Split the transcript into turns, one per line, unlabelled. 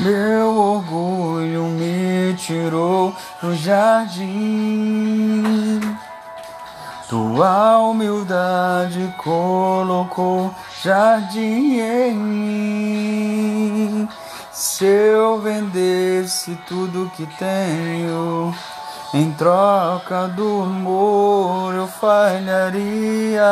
Meu orgulho me tirou do jardim. Tua humildade colocou jardim em mim. Se eu vendesse tudo que tenho, em troca do amor eu falharia.